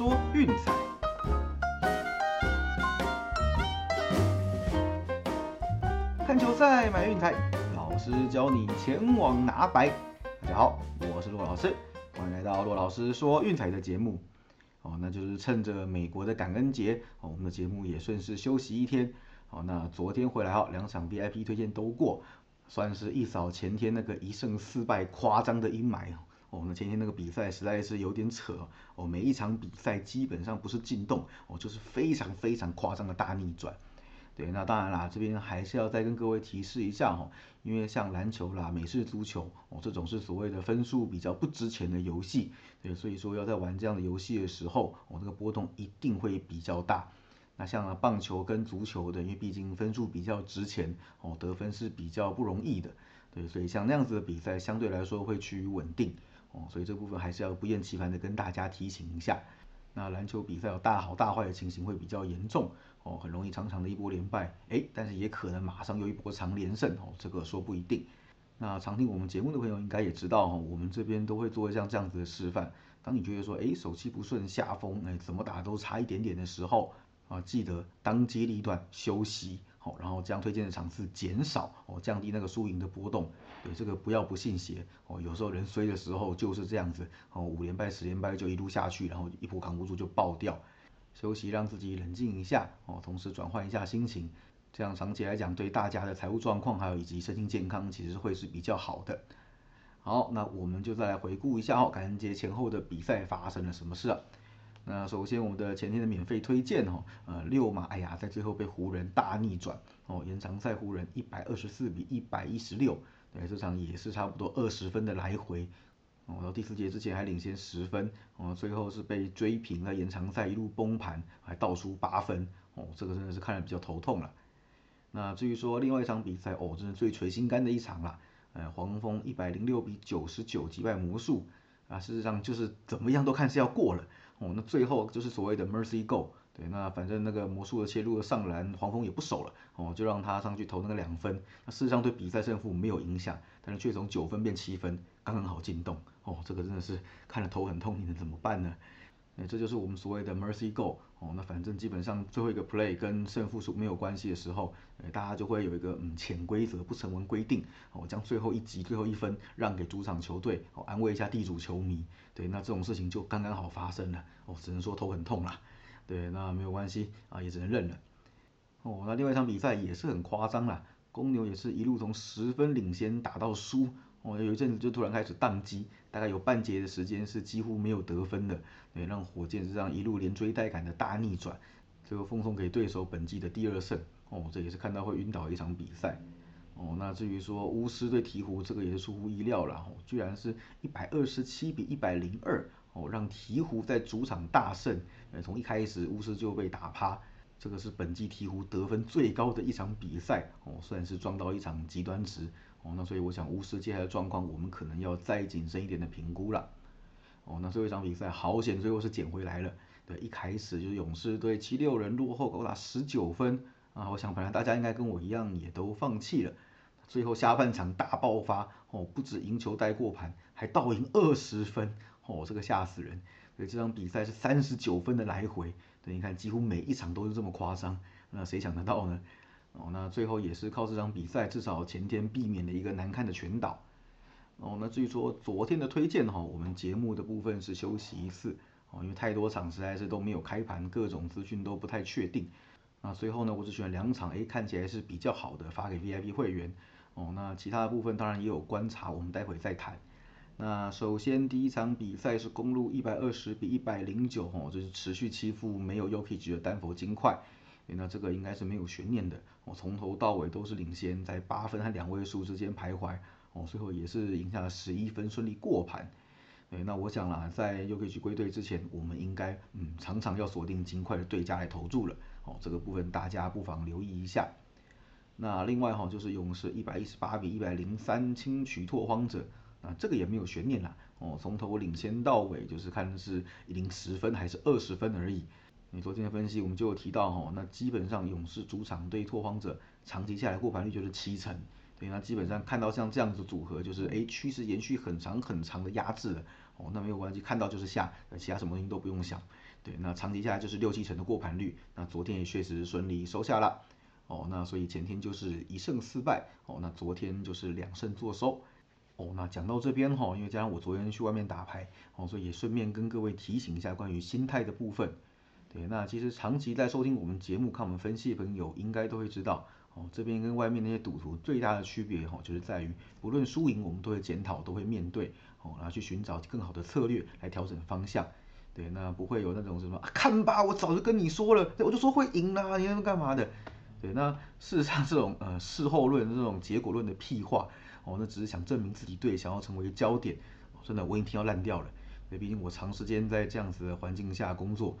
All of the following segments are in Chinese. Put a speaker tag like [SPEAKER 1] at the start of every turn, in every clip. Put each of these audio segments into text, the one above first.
[SPEAKER 1] 说运彩。看球赛买运彩，老师教你前往拿白。大家好，我是骆老师，欢迎来到骆老师说运彩的节目。哦，那就是趁着美国的感恩节，哦，我们的节目也顺势休息一天。好，那昨天回来哈，两场 VIP 推荐都过，算是一扫前天那个一胜四败夸张的阴霾哦。那前天那个比赛实在是有点扯哦，每一场比赛基本上不是进洞哦，就是非常非常夸张的大逆转。对，那当然啦，这边还是要再跟各位提示一下哈，因为像篮球啦、美式足球哦，这种是所谓的分数比较不值钱的游戏，对，所以说要在玩这样的游戏的时候，哦，这个波动一定会比较大。那像棒球跟足球的，因为毕竟分数比较值钱，哦，得分是比较不容易的，对，所以像那样子的比赛相对来说会趋于稳定，哦，所以这部分还是要不厌其烦的跟大家提醒一下。那篮球比赛有大好大坏的情形会比较严重。哦，很容易长长的一波连败，哎，但是也可能马上又一波长连胜，哦，这个说不一定。那常听我们节目的朋友应该也知道，哈，我们这边都会做像这样子的示范。当你觉得说，哎，手气不顺、下风，哎，怎么打都差一点点的时候，啊，记得当机立断休息，好，然后将推荐的场次减少，哦，降低那个输赢的波动。对，这个不要不信邪，哦，有时候人衰的时候就是这样子，哦，五连败、十连败就一路下去，然后一波扛不住就爆掉。休息，让自己冷静一下哦，同时转换一下心情，这样长期来讲对大家的财务状况还有以及身心健康其实会是比较好的。好，那我们就再来回顾一下哦，感恩节前后的比赛发生了什么事啊？那首先我们的前天的免费推荐哦，呃六马，哎呀，在最后被湖人大逆转哦，延长赛湖人一百二十四比一百一十六，对，这场也是差不多二十分的来回。哦，到第四节之前还领先十分，哦，最后是被追平了延长赛一路崩盘，还倒输八分，哦，这个真的是看着比较头痛了。那至于说另外一场比赛，哦，真是最捶心肝的一场了，呃，黄蜂一百零六比九十九击败魔术，啊，事实上就是怎么样都看是要过了，哦，那最后就是所谓的 mercy go。对，那反正那个魔术的切入上篮，黄蜂也不守了，哦，就让他上去投那个两分。那事实上对比赛胜负没有影响，但是却从九分变七分，刚刚好进洞。哦，这个真的是看了头很痛，你能怎么办呢？那这就是我们所谓的 mercy goal。哦，那反正基本上最后一个 play 跟胜负数没有关系的时候，呃，大家就会有一个嗯潜规则不成文规定，哦，将最后一集最后一分让给主场球队，哦，安慰一下地主球迷。对，那这种事情就刚刚好发生了。哦，只能说头很痛啦。对，那没有关系啊，也只能认了。哦，那另外一场比赛也是很夸张啦，公牛也是一路从十分领先打到输，哦，有一阵子就突然开始宕机，大概有半节的时间是几乎没有得分的，对，让火箭是这样一路连追带赶的大逆转，最后奉送给对手本季的第二胜。哦，这也是看到会晕倒一场比赛。哦，那至于说巫师对鹈鹕，这个也是出乎意料了，哦，居然是一百二十七比一百零二。哦，让鹈鹕在主场大胜，呃，从一开始巫师就被打趴，这个是本季鹈鹕得分最高的一场比赛，哦，算是撞到一场极端值，哦，那所以我想巫师接下来的状况，我们可能要再谨慎一点的评估了，哦，那最后一场比赛好险，最后是捡回来了，对，一开始就是勇士队七六人落后高达十九分，啊，我想本来大家应该跟我一样也都放弃了，最后下半场大爆发，哦，不止赢球带过盘，还倒赢二十分。哦，这个吓死人！对，这场比赛是三十九分的来回，对，你看几乎每一场都是这么夸张，那谁想得到呢？哦，那最后也是靠这场比赛，至少前天避免了一个难看的全倒。哦，那至于说昨天的推荐哈，我们节目的部分是休息一次，哦，因为太多场实在是都没有开盘，各种资讯都不太确定。那最后呢，我只选两场，哎，看起来是比较好的，发给 VIP 会员。哦，那其他的部分当然也有观察，我们待会再谈。那首先第一场比赛是公路一百二十比一百零九，哦，这是持续欺负没有 Yoki 的丹佛金块，那这个应该是没有悬念的，哦，从头到尾都是领先，在八分和两位数之间徘徊，哦，最后也是赢下了十一分，顺利过盘。对，那我想啦，在 Yoki 归队之前，我们应该嗯常常要锁定金块的对家来投注了，哦，这个部分大家不妨留意一下。那另外哈，就是勇士一百一十八比一百零三轻取拓荒者。啊，这个也没有悬念啦，哦，从头领先到尾，就是看是赢十分还是二十分而已。你昨天的分析我们就有提到哈，那基本上勇士主场对拓荒者长期下来过盘率就是七成，对，那基本上看到像这样子组合，就是哎趋势延续很长很长的压制了，哦，那没有关系，看到就是下，其他什么东西都不用想，对，那长期下来就是六七成的过盘率，那昨天也确实顺利收下了，哦，那所以前天就是一胜四败，哦，那昨天就是两胜作收，哦，那讲到这边哈，因为加上我昨天去外面打牌，哦，所以也顺便跟各位提醒一下关于心态的部分，对，那其实长期在收听我们节目、看我们分析的朋友，应该都会知道，哦，这边跟外面那些赌徒最大的区别哈，就是在于不论输赢，我们都会检讨，都会面对，哦，然后去寻找更好的策略来调整方向。对，那不会有那种什么，看吧，我早就跟你说了，我就说会赢啦，你那干嘛的？对，那事实上这种呃事后论这种结果论的屁话，哦，那只是想证明自己对，想要成为焦点，真的我已经听到烂掉了。对，毕竟我长时间在这样子的环境下工作。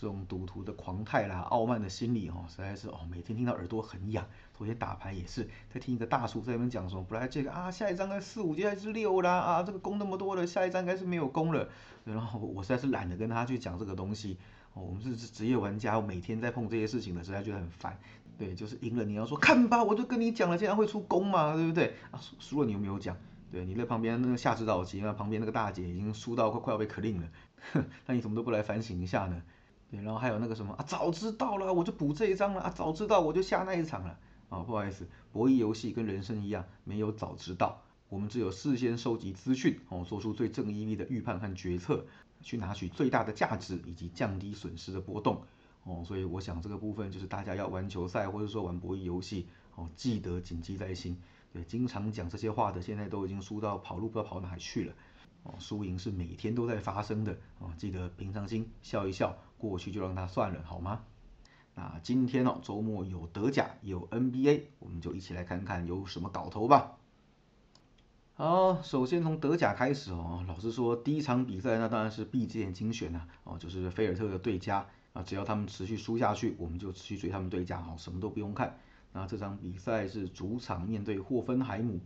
[SPEAKER 1] 这种赌徒的狂态啦、傲慢的心理哦，实在是哦，每天听到耳朵很痒。昨天打牌也是在听一个大叔在那边讲说，本来这个啊，下一张该四五，接下来是六啦啊，这个攻那么多了，下一张应该是没有攻了。然后我实在是懒得跟他去讲这个东西，我们是职业玩家，我每天在碰这些事情的，实在觉得很烦。对，就是赢了你要说看吧，我就跟你讲了，竟然会出攻嘛，对不对？啊，输了你有没有讲？对，你在旁边那个下指导棋，那旁边那个大姐已经输到快快要被 clean 了，那你怎么都不来反省一下呢？对，然后还有那个什么啊，早知道了我就补这一张了啊，早知道我就下那一场了啊，不好意思，博弈游戏跟人生一样，没有早知道，我们只有事先收集资讯哦，做出最正义的预判和决策，去拿取最大的价值以及降低损失的波动哦，所以我想这个部分就是大家要玩球赛或者说玩博弈游戏哦，记得谨记在心。对，经常讲这些话的，现在都已经输到跑路不知道跑哪去了。哦，输赢是每天都在发生的哦，记得平常心，笑一笑，过去就让它算了，好吗？那今天哦，周末有德甲，有 NBA，我们就一起来看看有什么搞头吧。好，首先从德甲开始哦，老实说，第一场比赛那当然是闭着眼睛选呐，哦，就是菲尔特的对家啊，只要他们持续输下去，我们就持续追他们对家，哦，什么都不用看。那这场比赛是主场面对霍芬海姆。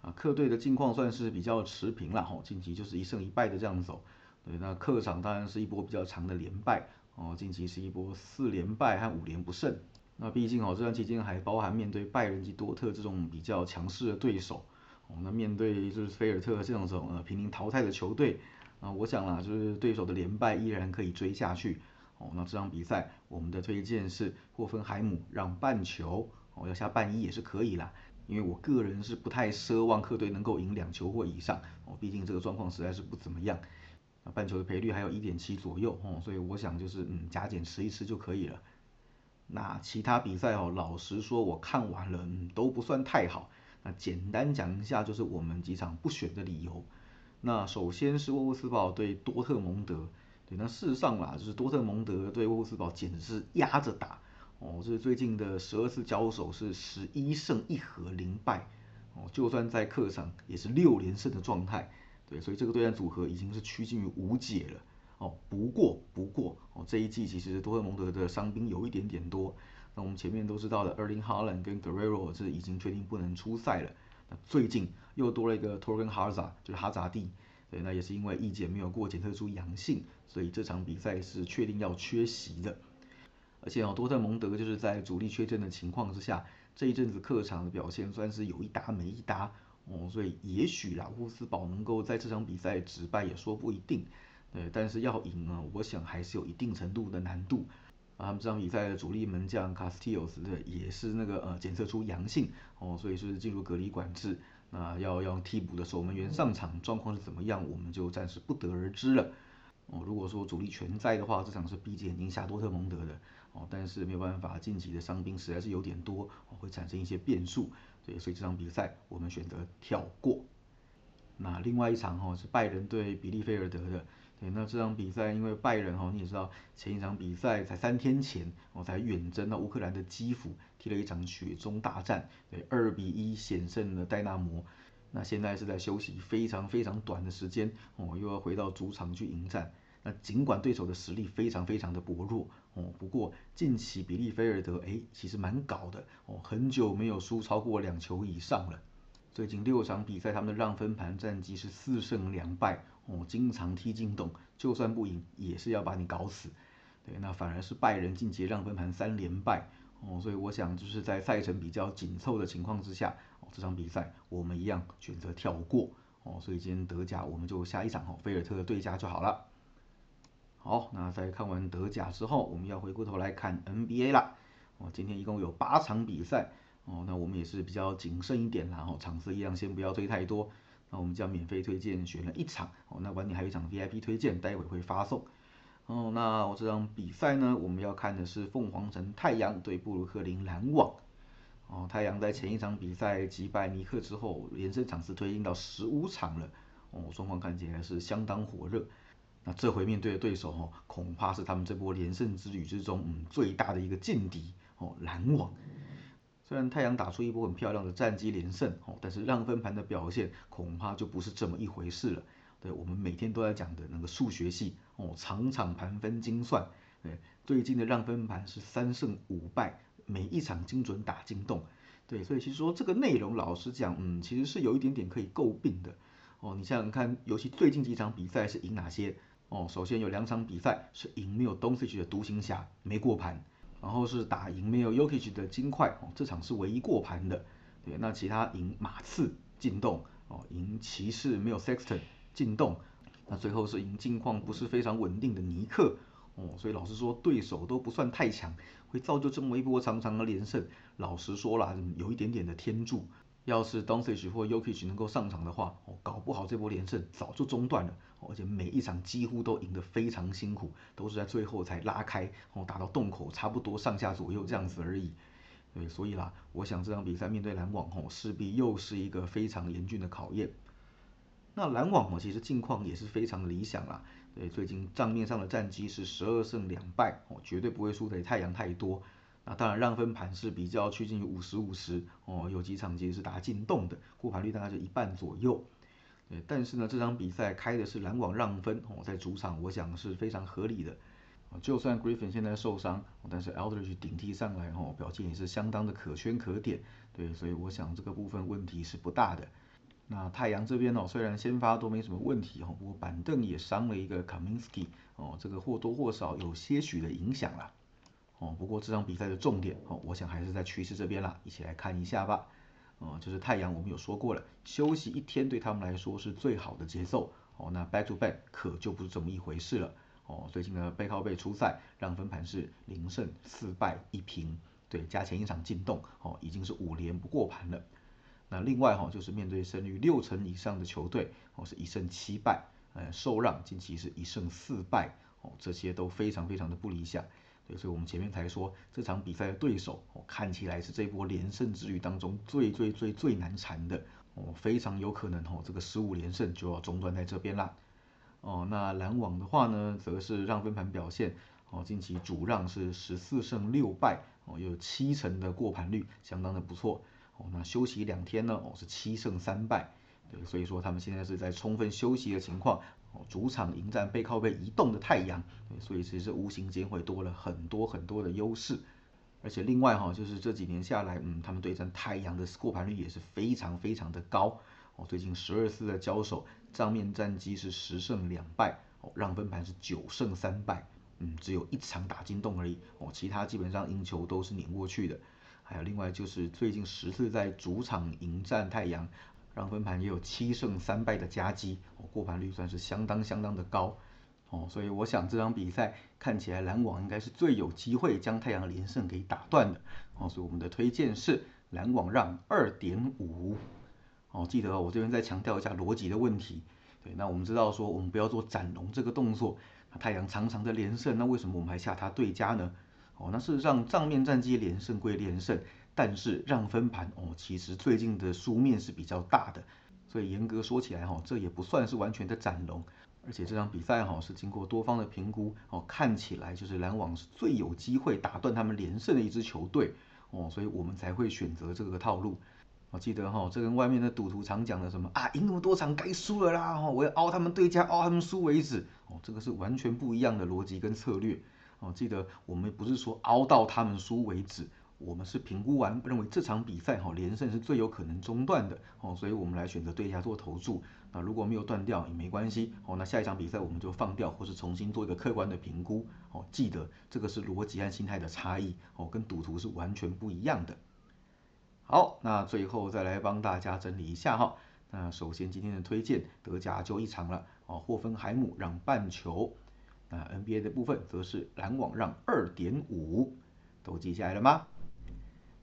[SPEAKER 1] 啊，客队的境况算是比较持平了哈，近期就是一胜一败的这样走。对，那客场当然是一波比较长的连败哦，近期是一波四连败和五连不胜。那毕竟哦，这段期间还包含面对拜仁及多特这种比较强势的对手哦，那面对就是菲尔特这种种呃濒临淘汰的球队啊，我想啦，就是对手的连败依然可以追下去哦。那这场比赛我们的推荐是霍芬海姆让半球哦，要下半一也是可以啦。因为我个人是不太奢望客队能够赢两球或以上哦，毕竟这个状况实在是不怎么样。那半球的赔率还有一点七左右哦，所以我想就是嗯加减吃一吃就可以了。那其他比赛哦，老实说我看完了嗯都不算太好。那简单讲一下就是我们几场不选的理由。那首先是沃夫斯堡对多特蒙德，对，那事实上啦，就是多特蒙德对沃夫斯堡简直是压着打。哦，这是最近的十二次交手是十一胜一和零败，哦，就算在客场也是六连胜的状态，对，所以这个对战组合已经是趋近于无解了。哦，不过不过哦，这一季其实多特蒙德的伤兵有一点点多，那我们前面都知道的 ERLIN Haaland 跟 Guerrero 是已经确定不能出赛了，那最近又多了一个 Torgan Hazard，就是哈扎蒂，对，那也是因为意检没有过检测出阳性，所以这场比赛是确定要缺席的。而且哦，多特蒙德就是在主力缺阵的情况之下，这一阵子客场的表现算是有一搭没一搭哦，所以也许啦，乌斯堡能够在这场比赛止败也说不一定。对，但是要赢呢，我想还是有一定程度的难度。啊，他们这场比赛的主力门将卡斯蒂奥斯的也是那个呃检测出阳性哦，所以是进入隔离管制。那要用替补的守门员上场，状况是怎么样，我们就暂时不得而知了。哦，如果说主力全在的话，这场是闭着眼睛下多特蒙德的。哦，但是没有办法，晋级的伤兵实在是有点多，哦，会产生一些变数，对，所以这场比赛我们选择跳过。那另外一场哦是拜仁对比利菲尔德的，对，那这场比赛因为拜仁哈你也知道，前一场比赛才三天前，哦才远征到乌克兰的基辅踢了一场雪中大战，对，二比一险胜了戴纳摩，那现在是在休息非常非常短的时间，哦又要回到主场去迎战。那尽管对手的实力非常非常的薄弱哦，不过近期比利菲尔德哎其实蛮搞的哦，很久没有输超过两球以上了。最近六场比赛他们的让分盘战绩是四胜两败哦，经常踢进洞，就算不赢也是要把你搞死。对，那反而是拜仁晋级让分盘三连败哦，所以我想就是在赛程比较紧凑的情况之下哦，这场比赛我们一样选择跳过哦，所以今天德甲我们就下一场哦，菲尔特的对家就好了。好，那在看完德甲之后，我们要回过头来看 NBA 啦。哦，今天一共有八场比赛，哦，那我们也是比较谨慎一点啦，哦，场次一样先不要推太多。那我们将免费推荐选了一场，哦，那晚点还有一场 VIP 推荐，待会会发送。哦，那我这场比赛呢，我们要看的是凤凰城太阳对布鲁克林篮网。哦，太阳在前一场比赛击败尼克之后，连胜场次推进到十五场了。哦，双方看起来是相当火热。那这回面对的对手哦，恐怕是他们这波连胜之旅之中，嗯，最大的一个劲敌哦，篮网。虽然太阳打出一波很漂亮的战绩连胜哦，但是让分盘的表现恐怕就不是这么一回事了。对我们每天都在讲的那个数学系哦，场场盘分精算。对，最近的让分盘是三胜五败，每一场精准打进洞。对，所以其实说这个内容，老实讲，嗯，其实是有一点点可以诟病的。哦，你想想看，尤其最近几场比赛是赢哪些？哦，首先有两场比赛是赢没有东契奇的独行侠没过盘，然后是打赢没有 Yokich 的金块，哦，这场是唯一过盘的。对，那其他赢马刺进洞，哦，赢骑士没有 Sexton。进洞，那最后是赢近况不是非常稳定的尼克哦，所以老实说对手都不算太强，会造就这么一波长长的连胜。老实说啦，有一点点的天助。要是 Doncic 或 Yokich 能够上场的话，哦，搞不好这波连胜早就中断了。而且每一场几乎都赢得非常辛苦，都是在最后才拉开，哦，打到洞口差不多上下左右这样子而已。对，所以啦，我想这场比赛面对篮网，哦，势必又是一个非常严峻的考验。那篮网哦，其实近况也是非常理想啦。对，最近账面上的战绩是十二胜两败哦，绝对不会输给太阳太多。那当然让分盘是比较趋近于五十五十哦，有几场其实是打进洞的，过盘率大概就一半左右。对，但是呢，这场比赛开的是篮网让分哦，在主场我想是非常合理的。就算 Griffin 现在受伤，但是 Eldridge 顶替上来哦，表现也是相当的可圈可点。对，所以我想这个部分问题是不大的。那太阳这边哦，虽然先发都没什么问题哦，不过板凳也伤了一个 Kaminsky 哦，这个或多或少有些许的影响啦。哦，不过这场比赛的重点哦，我想还是在趋势这边啦，一起来看一下吧。哦，就是太阳我们有说过了，休息一天对他们来说是最好的节奏哦。那 back to back 可就不是这么一回事了哦。最近的背靠背出赛，让分盘是零胜四败一平，对，加前一场进洞哦，已经是五连不过盘了。那另外哈，就是面对胜率六成以上的球队，哦是一胜七败，呃受让近期是一胜四败，哦这些都非常非常的不理想，对，所以我们前面才说这场比赛的对手，哦看起来是这波连胜之旅当中最最最最难缠的，哦非常有可能哦这个十五连胜就要中断在这边啦，哦那篮网的话呢，则是让分盘表现，哦近期主让是十四胜六败，哦有七成的过盘率，相当的不错。哦，那休息两天呢？哦，是七胜三败，对，所以说他们现在是在充分休息的情况，哦，主场迎战背靠背移动的太阳，所以其实无形间会多了很多很多的优势，而且另外哈，就是这几年下来，嗯，他们对战太阳的过盘率也是非常非常的高，哦，最近十二次的交手，账面战绩是十胜两败，哦，让分盘是九胜三败，嗯，只有一场打进洞而已，哦，其他基本上赢球都是碾过去的。还有另外就是最近十次在主场迎战太阳，让分盘也有七胜三败的佳绩，哦，过盘率算是相当相当的高，哦，所以我想这场比赛看起来篮网应该是最有机会将太阳连胜给打断的，哦，所以我们的推荐是篮网让二点五，哦，记得哦我这边再强调一下逻辑的问题，对，那我们知道说我们不要做斩龙这个动作，那太阳常常的连胜，那为什么我们还下它对家呢？哦，那事实上账面战绩连胜归连胜，但是让分盘哦，其实最近的输面是比较大的，所以严格说起来哈，这也不算是完全的斩龙，而且这场比赛哈是经过多方的评估哦，看起来就是篮网是最有机会打断他们连胜的一支球队哦，所以我们才会选择这个套路。我记得哈，这跟外面的赌徒常讲的什么啊，赢那么多场该输了啦，哈，我要凹他们对家，凹他们输为止哦，这个是完全不一样的逻辑跟策略。哦，记得我们不是说熬到他们输为止，我们是评估完认为这场比赛哈连胜是最有可能中断的哦，所以我们来选择对家做投注。那如果没有断掉也没关系哦，那下一场比赛我们就放掉或是重新做一个客观的评估哦。记得这个是逻辑和心态的差异哦，跟赌徒是完全不一样的。好，那最后再来帮大家整理一下哈。那首先今天的推荐德甲就一场了哦，霍芬海姆让半球。那 NBA 的部分则是篮网让二点五，都记下来了吗？